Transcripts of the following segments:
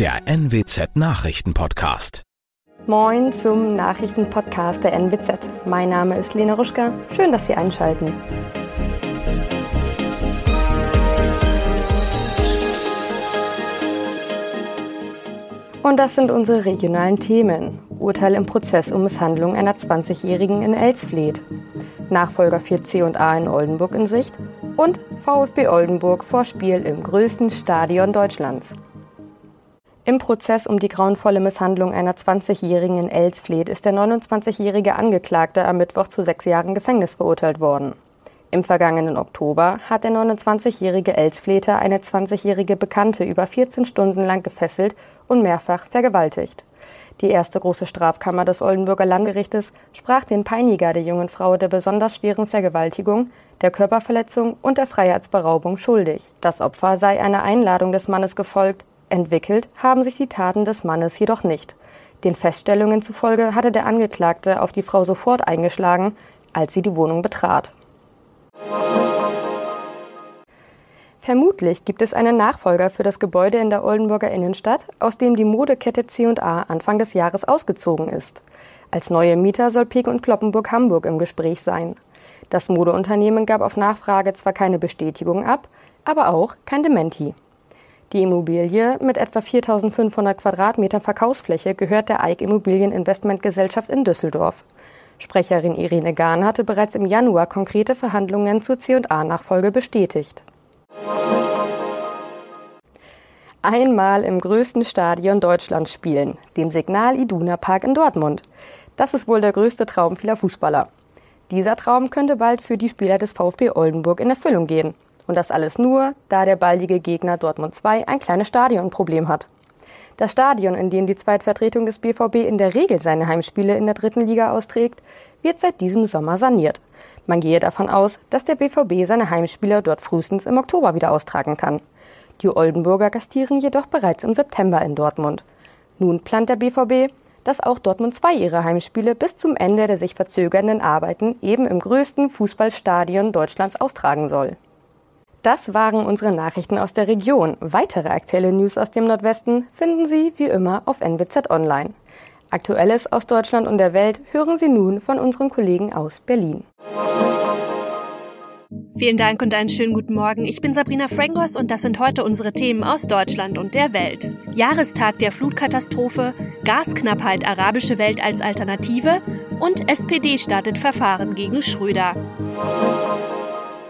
der NWZ Nachrichtenpodcast. Moin zum Nachrichtenpodcast der NWZ. Mein Name ist Lena Ruschka. Schön, dass Sie einschalten. Und das sind unsere regionalen Themen. Urteil im Prozess um Misshandlung einer 20-Jährigen in Elsfleth. Nachfolger für C&A in Oldenburg in Sicht und VfB Oldenburg vor Spiel im größten Stadion Deutschlands. Im Prozess um die grauenvolle Misshandlung einer 20-Jährigen in Elsfleth ist der 29-jährige Angeklagte am Mittwoch zu sechs Jahren Gefängnis verurteilt worden. Im vergangenen Oktober hat der 29-jährige Elsfleter eine 20-jährige Bekannte über 14 Stunden lang gefesselt und mehrfach vergewaltigt. Die erste große Strafkammer des Oldenburger Landgerichtes sprach den Peiniger der jungen Frau der besonders schweren Vergewaltigung, der Körperverletzung und der Freiheitsberaubung schuldig. Das Opfer sei einer Einladung des Mannes gefolgt, entwickelt haben sich die Taten des Mannes jedoch nicht. Den Feststellungen zufolge hatte der Angeklagte auf die Frau sofort eingeschlagen, als sie die Wohnung betrat. Vermutlich gibt es einen Nachfolger für das Gebäude in der Oldenburger Innenstadt, aus dem die Modekette C&A Anfang des Jahres ausgezogen ist. Als neue Mieter soll Peek und Kloppenburg Hamburg im Gespräch sein. Das Modeunternehmen gab auf Nachfrage zwar keine Bestätigung ab, aber auch kein Dementi. Die Immobilie mit etwa 4500 Quadratmeter Verkaufsfläche gehört der Eik Immobilieninvestmentgesellschaft in Düsseldorf. Sprecherin Irene Gahn hatte bereits im Januar konkrete Verhandlungen zur C&A-Nachfolge bestätigt. Einmal im größten Stadion Deutschlands spielen, dem Signal Iduna Park in Dortmund. Das ist wohl der größte Traum vieler Fußballer. Dieser Traum könnte bald für die Spieler des VfB Oldenburg in Erfüllung gehen. Und das alles nur, da der baldige Gegner Dortmund 2 ein kleines Stadionproblem hat. Das Stadion, in dem die Zweitvertretung des BVB in der Regel seine Heimspiele in der dritten Liga austrägt, wird seit diesem Sommer saniert. Man gehe davon aus, dass der BVB seine Heimspiele dort frühestens im Oktober wieder austragen kann. Die Oldenburger gastieren jedoch bereits im September in Dortmund. Nun plant der BVB, dass auch Dortmund 2 ihre Heimspiele bis zum Ende der sich verzögernden Arbeiten eben im größten Fußballstadion Deutschlands austragen soll. Das waren unsere Nachrichten aus der Region. Weitere aktuelle News aus dem Nordwesten finden Sie wie immer auf NWZ Online. Aktuelles aus Deutschland und der Welt hören Sie nun von unseren Kollegen aus Berlin. Vielen Dank und einen schönen guten Morgen. Ich bin Sabrina Frangos und das sind heute unsere Themen aus Deutschland und der Welt. Jahrestag der Flutkatastrophe, Gasknappheit arabische Welt als Alternative und SPD startet Verfahren gegen Schröder.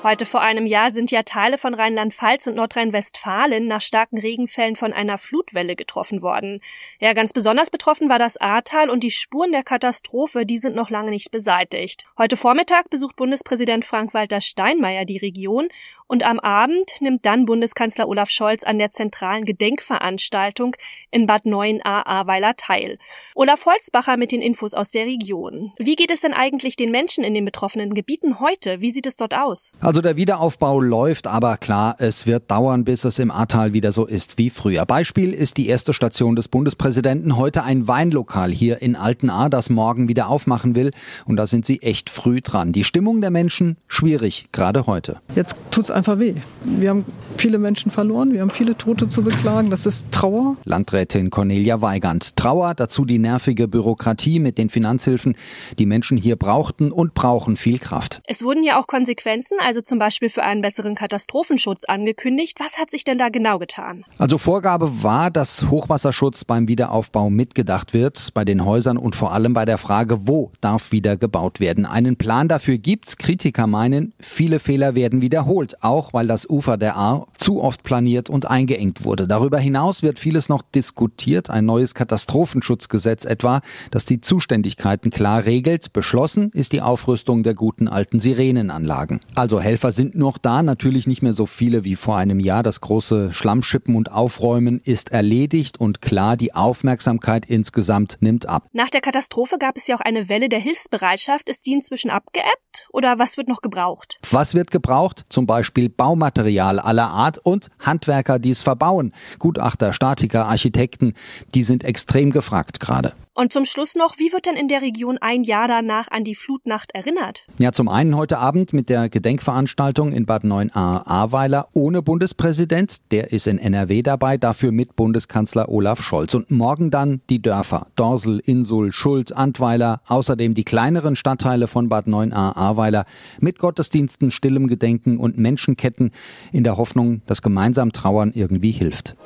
Heute vor einem Jahr sind ja Teile von Rheinland-Pfalz und Nordrhein-Westfalen nach starken Regenfällen von einer Flutwelle getroffen worden. Ja, ganz besonders betroffen war das Ahrtal und die Spuren der Katastrophe, die sind noch lange nicht beseitigt. Heute Vormittag besucht Bundespräsident Frank-Walter Steinmeier die Region und am Abend nimmt dann Bundeskanzler Olaf Scholz an der zentralen Gedenkveranstaltung in Bad 9a Ahrweiler teil. Olaf Holzbacher mit den Infos aus der Region. Wie geht es denn eigentlich den Menschen in den betroffenen Gebieten heute? Wie sieht es dort aus? Also der Wiederaufbau läuft, aber klar, es wird dauern, bis es im Ahrtal wieder so ist wie früher. Beispiel ist die erste Station des Bundespräsidenten. Heute ein Weinlokal hier in Altenahr, das morgen wieder aufmachen will. Und da sind sie echt früh dran. Die Stimmung der Menschen schwierig, gerade heute. Jetzt tut's einfach weh. Wir haben viele Menschen verloren, wir haben viele Tote zu beklagen, das ist Trauer. Landrätin Cornelia Weigand. Trauer, dazu die nervige Bürokratie mit den Finanzhilfen. Die Menschen hier brauchten und brauchen viel Kraft. Es wurden ja auch Konsequenzen, also zum Beispiel für einen besseren Katastrophenschutz angekündigt. Was hat sich denn da genau getan? Also Vorgabe war, dass Hochwasserschutz beim Wiederaufbau mitgedacht wird, bei den Häusern und vor allem bei der Frage, wo darf wieder gebaut werden. Einen Plan dafür gibt's. Kritiker meinen, viele Fehler werden wiederholt auch weil das Ufer der Ahr zu oft planiert und eingeengt wurde. Darüber hinaus wird vieles noch diskutiert, ein neues Katastrophenschutzgesetz etwa, das die Zuständigkeiten klar regelt. Beschlossen ist die Aufrüstung der guten alten Sirenenanlagen. Also Helfer sind noch da, natürlich nicht mehr so viele wie vor einem Jahr. Das große Schlammschippen und Aufräumen ist erledigt und klar, die Aufmerksamkeit insgesamt nimmt ab. Nach der Katastrophe gab es ja auch eine Welle der Hilfsbereitschaft. Ist die inzwischen abgeebbt oder was wird noch gebraucht? Was wird gebraucht? Zum Beispiel Beispiel Baumaterial aller Art und Handwerker, die es verbauen. Gutachter, Statiker, Architekten, die sind extrem gefragt gerade. Und zum Schluss noch, wie wird denn in der Region ein Jahr danach an die Flutnacht erinnert? Ja, zum einen heute Abend mit der Gedenkveranstaltung in Bad 9a Ahrweiler ohne Bundespräsident. Der ist in NRW dabei, dafür mit Bundeskanzler Olaf Scholz. Und morgen dann die Dörfer Dorsel, Insul, Schuld, Antweiler, außerdem die kleineren Stadtteile von Bad 9a Ahrweiler mit Gottesdiensten, stillem Gedenken und Menschenketten in der Hoffnung, dass gemeinsam Trauern irgendwie hilft.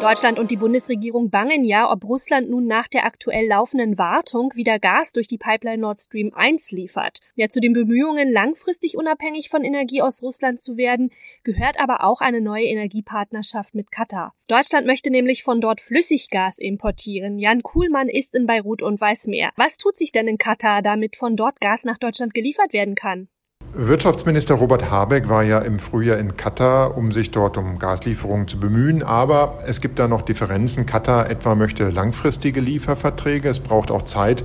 Deutschland und die Bundesregierung bangen ja, ob Russland nun nach der aktuell laufenden Wartung wieder Gas durch die Pipeline Nord Stream 1 liefert. Ja, zu den Bemühungen, langfristig unabhängig von Energie aus Russland zu werden, gehört aber auch eine neue Energiepartnerschaft mit Katar. Deutschland möchte nämlich von dort Flüssiggas importieren. Jan Kuhlmann ist in Beirut und weiß mehr. Was tut sich denn in Katar, damit von dort Gas nach Deutschland geliefert werden kann? Wirtschaftsminister Robert Habeck war ja im Frühjahr in Katar, um sich dort um Gaslieferungen zu bemühen. Aber es gibt da noch Differenzen. Katar etwa möchte langfristige Lieferverträge. Es braucht auch Zeit,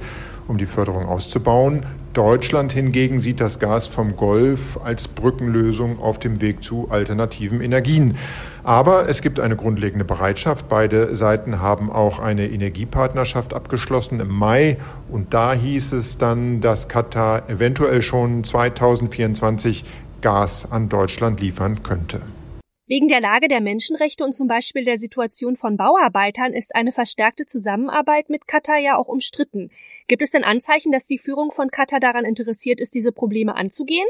um die Förderung auszubauen. Deutschland hingegen sieht das Gas vom Golf als Brückenlösung auf dem Weg zu alternativen Energien. Aber es gibt eine grundlegende Bereitschaft. Beide Seiten haben auch eine Energiepartnerschaft abgeschlossen im Mai. Und da hieß es dann, dass Katar eventuell schon 2024 Gas an Deutschland liefern könnte. Wegen der Lage der Menschenrechte und zum Beispiel der Situation von Bauarbeitern ist eine verstärkte Zusammenarbeit mit Katar ja auch umstritten. Gibt es denn Anzeichen, dass die Führung von Katar daran interessiert ist, diese Probleme anzugehen?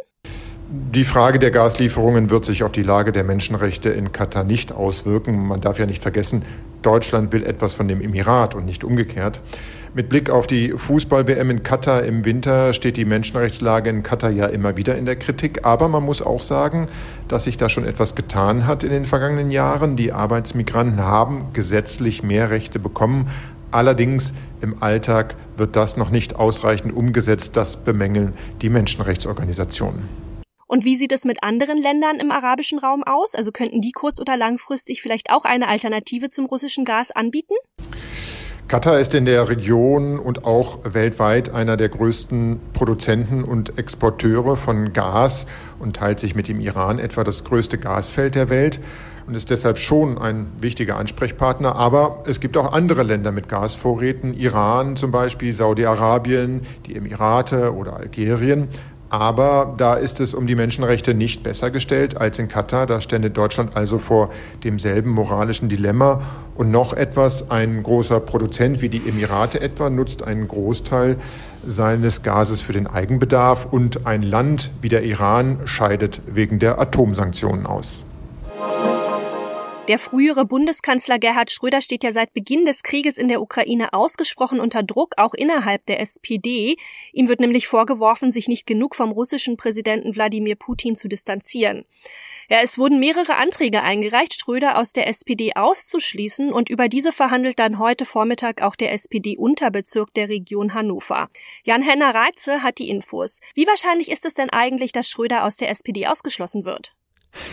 Die Frage der Gaslieferungen wird sich auf die Lage der Menschenrechte in Katar nicht auswirken. Man darf ja nicht vergessen, Deutschland will etwas von dem Emirat und nicht umgekehrt. Mit Blick auf die Fußball-WM in Katar im Winter steht die Menschenrechtslage in Katar ja immer wieder in der Kritik. Aber man muss auch sagen, dass sich da schon etwas getan hat in den vergangenen Jahren. Die Arbeitsmigranten haben gesetzlich mehr Rechte bekommen. Allerdings im Alltag wird das noch nicht ausreichend umgesetzt. Das bemängeln die Menschenrechtsorganisationen. Und wie sieht es mit anderen Ländern im arabischen Raum aus? Also könnten die kurz- oder langfristig vielleicht auch eine Alternative zum russischen Gas anbieten? Katar ist in der Region und auch weltweit einer der größten Produzenten und Exporteure von Gas und teilt sich mit dem Iran etwa das größte Gasfeld der Welt und ist deshalb schon ein wichtiger Ansprechpartner. Aber es gibt auch andere Länder mit Gasvorräten, Iran zum Beispiel, Saudi-Arabien, die Emirate oder Algerien. Aber da ist es um die Menschenrechte nicht besser gestellt als in Katar. Da stände Deutschland also vor demselben moralischen Dilemma. Und noch etwas, ein großer Produzent wie die Emirate etwa nutzt einen Großteil seines Gases für den Eigenbedarf und ein Land wie der Iran scheidet wegen der Atomsanktionen aus. Der frühere Bundeskanzler Gerhard Schröder steht ja seit Beginn des Krieges in der Ukraine ausgesprochen unter Druck, auch innerhalb der SPD. Ihm wird nämlich vorgeworfen, sich nicht genug vom russischen Präsidenten Wladimir Putin zu distanzieren. Ja, es wurden mehrere Anträge eingereicht, Schröder aus der SPD auszuschließen und über diese verhandelt dann heute Vormittag auch der SPD-Unterbezirk der Region Hannover. Jan-Henner Reitze hat die Infos. Wie wahrscheinlich ist es denn eigentlich, dass Schröder aus der SPD ausgeschlossen wird?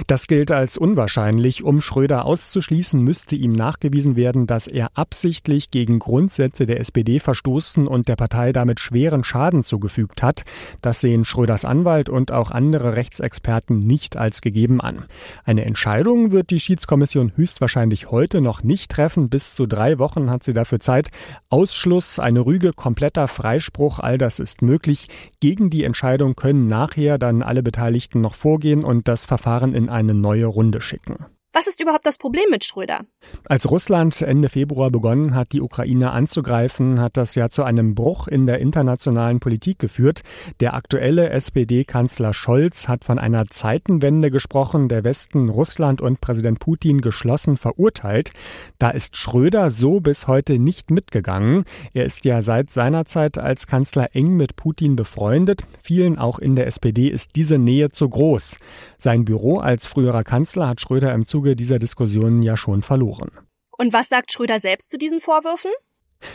Das gilt als unwahrscheinlich. Um Schröder auszuschließen, müsste ihm nachgewiesen werden, dass er absichtlich gegen Grundsätze der SPD verstoßen und der Partei damit schweren Schaden zugefügt hat. Das sehen Schröders Anwalt und auch andere Rechtsexperten nicht als gegeben an. Eine Entscheidung wird die Schiedskommission höchstwahrscheinlich heute noch nicht treffen. Bis zu drei Wochen hat sie dafür Zeit. Ausschluss, eine Rüge, kompletter Freispruch, all das ist möglich. Gegen die Entscheidung können nachher dann alle Beteiligten noch vorgehen und das Verfahren in eine neue Runde schicken. Was ist überhaupt das Problem mit Schröder? Als Russland Ende Februar begonnen hat, die Ukraine anzugreifen, hat das ja zu einem Bruch in der internationalen Politik geführt. Der aktuelle SPD-Kanzler Scholz hat von einer Zeitenwende gesprochen, der Westen Russland und Präsident Putin geschlossen verurteilt. Da ist Schröder so bis heute nicht mitgegangen. Er ist ja seit seiner Zeit als Kanzler eng mit Putin befreundet. Vielen auch in der SPD ist diese Nähe zu groß. Sein Büro als früherer Kanzler hat Schröder im Zuge Zuge dieser Diskussionen ja schon verloren. Und was sagt Schröder selbst zu diesen Vorwürfen?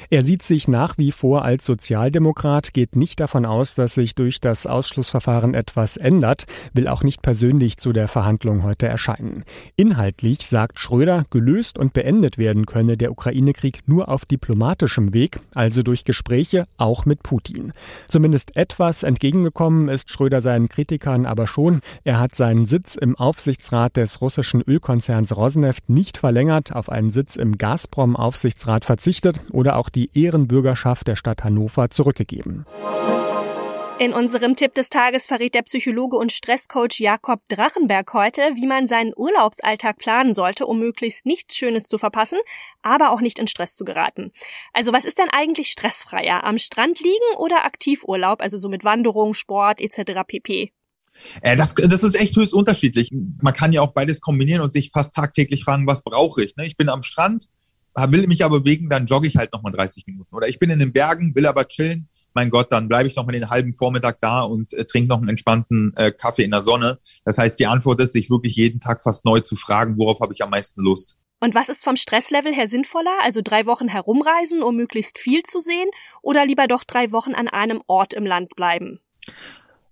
Er sieht sich nach wie vor als Sozialdemokrat, geht nicht davon aus, dass sich durch das Ausschlussverfahren etwas ändert, will auch nicht persönlich zu der Verhandlung heute erscheinen. Inhaltlich sagt Schröder, gelöst und beendet werden könne der Ukraine-Krieg nur auf diplomatischem Weg, also durch Gespräche, auch mit Putin. Zumindest etwas entgegengekommen ist Schröder seinen Kritikern aber schon. Er hat seinen Sitz im Aufsichtsrat des russischen Ölkonzerns Rosneft nicht verlängert, auf einen Sitz im Gazprom-Aufsichtsrat verzichtet oder wurde auch die Ehrenbürgerschaft der Stadt Hannover zurückgegeben. In unserem Tipp des Tages verrät der Psychologe und Stresscoach Jakob Drachenberg heute, wie man seinen Urlaubsalltag planen sollte, um möglichst nichts Schönes zu verpassen, aber auch nicht in Stress zu geraten. Also was ist denn eigentlich stressfreier? Am Strand liegen oder Aktivurlaub, also so mit Wanderung, Sport etc. pp? Äh, das, das ist echt höchst unterschiedlich. Man kann ja auch beides kombinieren und sich fast tagtäglich fragen, was brauche ich? Ne? Ich bin am Strand, will mich aber bewegen, dann jogge ich halt nochmal 30 Minuten. Oder ich bin in den Bergen, will aber chillen, mein Gott, dann bleibe ich noch mal den halben Vormittag da und äh, trinke noch einen entspannten äh, Kaffee in der Sonne. Das heißt, die Antwort ist, sich wirklich jeden Tag fast neu zu fragen, worauf habe ich am meisten Lust. Und was ist vom Stresslevel her sinnvoller? Also drei Wochen herumreisen, um möglichst viel zu sehen, oder lieber doch drei Wochen an einem Ort im Land bleiben?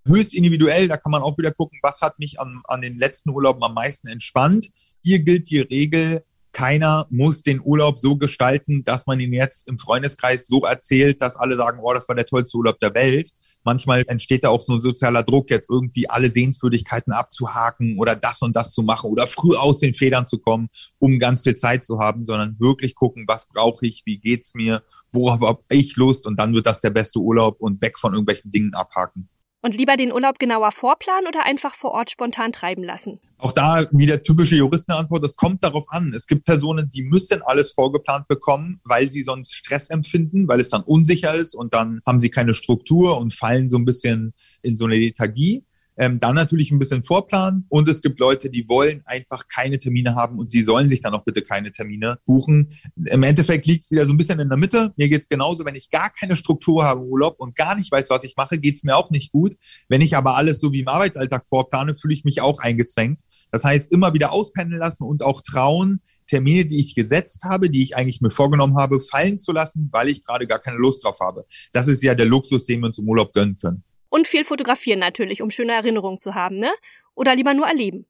Höchst individuell, da kann man auch wieder gucken, was hat mich an, an den letzten Urlauben am meisten entspannt. Hier gilt die Regel, keiner muss den Urlaub so gestalten, dass man ihn jetzt im Freundeskreis so erzählt, dass alle sagen, oh, das war der tollste Urlaub der Welt. Manchmal entsteht da auch so ein sozialer Druck, jetzt irgendwie alle Sehenswürdigkeiten abzuhaken oder das und das zu machen oder früh aus den Federn zu kommen, um ganz viel Zeit zu haben, sondern wirklich gucken, was brauche ich, wie geht's mir, worauf habe ich Lust und dann wird das der beste Urlaub und weg von irgendwelchen Dingen abhaken. Und lieber den Urlaub genauer vorplanen oder einfach vor Ort spontan treiben lassen? Auch da wieder typische Juristenantwort, das kommt darauf an. Es gibt Personen, die müssen alles vorgeplant bekommen, weil sie sonst Stress empfinden, weil es dann unsicher ist und dann haben sie keine Struktur und fallen so ein bisschen in so eine Lethargie. Ähm, dann natürlich ein bisschen Vorplan und es gibt Leute, die wollen einfach keine Termine haben und sie sollen sich dann auch bitte keine Termine buchen. Im Endeffekt liegt es wieder so ein bisschen in der Mitte. Mir geht es genauso, wenn ich gar keine Struktur habe im Urlaub und gar nicht weiß, was ich mache, geht es mir auch nicht gut. Wenn ich aber alles so wie im Arbeitsalltag vorplane, fühle ich mich auch eingezwängt. Das heißt, immer wieder auspendeln lassen und auch trauen, Termine, die ich gesetzt habe, die ich eigentlich mir vorgenommen habe, fallen zu lassen, weil ich gerade gar keine Lust drauf habe. Das ist ja der Luxus, den wir uns im Urlaub gönnen können. Und viel fotografieren natürlich, um schöne Erinnerungen zu haben, ne? Oder lieber nur erleben?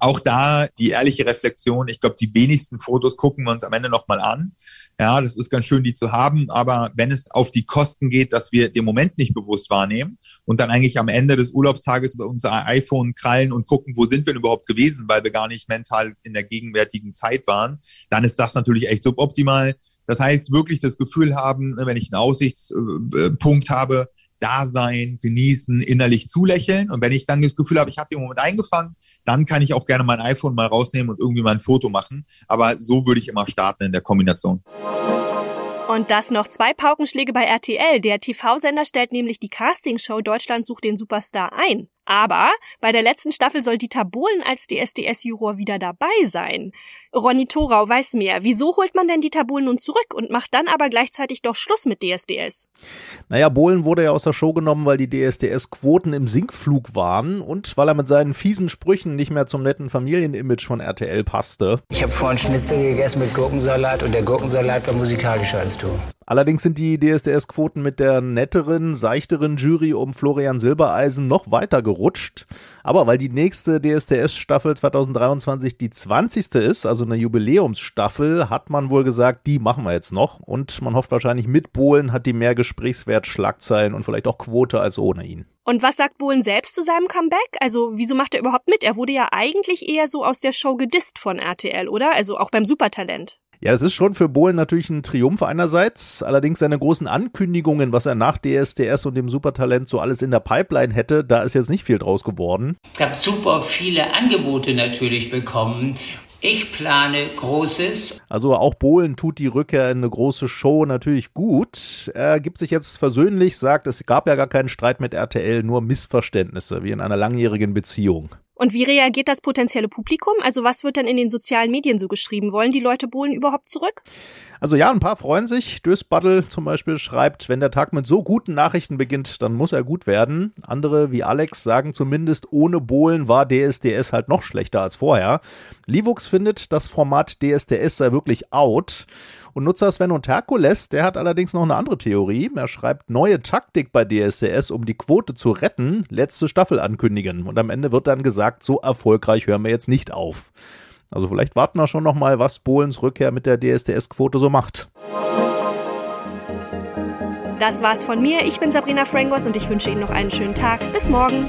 Auch da die ehrliche Reflexion. Ich glaube, die wenigsten Fotos gucken wir uns am Ende nochmal an. Ja, das ist ganz schön, die zu haben. Aber wenn es auf die Kosten geht, dass wir den Moment nicht bewusst wahrnehmen und dann eigentlich am Ende des Urlaubstages über unser iPhone krallen und gucken, wo sind wir denn überhaupt gewesen, weil wir gar nicht mental in der gegenwärtigen Zeit waren, dann ist das natürlich echt suboptimal. Das heißt, wirklich das Gefühl haben, wenn ich einen Aussichtspunkt habe, da sein, genießen, innerlich zulächeln. Und wenn ich dann das Gefühl habe, ich habe den Moment eingefangen, dann kann ich auch gerne mein iPhone mal rausnehmen und irgendwie mal ein Foto machen. Aber so würde ich immer starten in der Kombination. Und das noch zwei Paukenschläge bei RTL. Der TV-Sender stellt nämlich die Castingshow Deutschland sucht den Superstar ein. Aber bei der letzten Staffel soll Dieter Bohlen als DSDS-Juror wieder dabei sein. Ronny Thorau weiß mehr. Wieso holt man denn Dieter Bohlen nun zurück und macht dann aber gleichzeitig doch Schluss mit DSDS? Naja, Bohlen wurde ja aus der Show genommen, weil die DSDS-Quoten im Sinkflug waren und weil er mit seinen fiesen Sprüchen nicht mehr zum netten Familienimage von RTL passte. Ich habe vorhin Schnitzel gegessen mit Gurkensalat und der Gurkensalat war musikalischer als du. Allerdings sind die DSDS-Quoten mit der netteren, seichteren Jury um Florian Silbereisen noch weiter gerutscht. Aber weil die nächste DSDS-Staffel 2023 die 20. ist, also eine Jubiläumsstaffel, hat man wohl gesagt, die machen wir jetzt noch. Und man hofft wahrscheinlich, mit Bohlen hat die mehr Gesprächswert, Schlagzeilen und vielleicht auch Quote als ohne ihn. Und was sagt Bohlen selbst zu seinem Comeback? Also, wieso macht er überhaupt mit? Er wurde ja eigentlich eher so aus der Show gedisst von RTL, oder? Also auch beim Supertalent. Ja, das ist schon für Bohlen natürlich ein Triumph einerseits. Allerdings seine großen Ankündigungen, was er nach DSDS und dem Supertalent so alles in der Pipeline hätte, da ist jetzt nicht viel draus geworden. Ich habe super viele Angebote natürlich bekommen. Ich plane Großes. Also auch Bohlen tut die Rückkehr in eine große Show natürlich gut. Er gibt sich jetzt versöhnlich, sagt, es gab ja gar keinen Streit mit RTL, nur Missverständnisse, wie in einer langjährigen Beziehung. Und wie reagiert das potenzielle Publikum? Also was wird denn in den sozialen Medien so geschrieben? Wollen die Leute Bohlen überhaupt zurück? Also ja, ein paar freuen sich. Dösbaddel zum Beispiel schreibt, wenn der Tag mit so guten Nachrichten beginnt, dann muss er gut werden. Andere wie Alex sagen zumindest, ohne Bohlen war DSDS halt noch schlechter als vorher. Livux findet, das Format DSDS sei wirklich out. Und Nutzer Sven und Herkules, der hat allerdings noch eine andere Theorie. Er schreibt neue Taktik bei DSDS, um die Quote zu retten, letzte Staffel ankündigen. Und am Ende wird dann gesagt, so erfolgreich hören wir jetzt nicht auf. Also vielleicht warten wir schon noch mal, was Bohlens Rückkehr mit der DSDS-Quote so macht. Das war's von mir. Ich bin Sabrina Frangos und ich wünsche Ihnen noch einen schönen Tag. Bis morgen.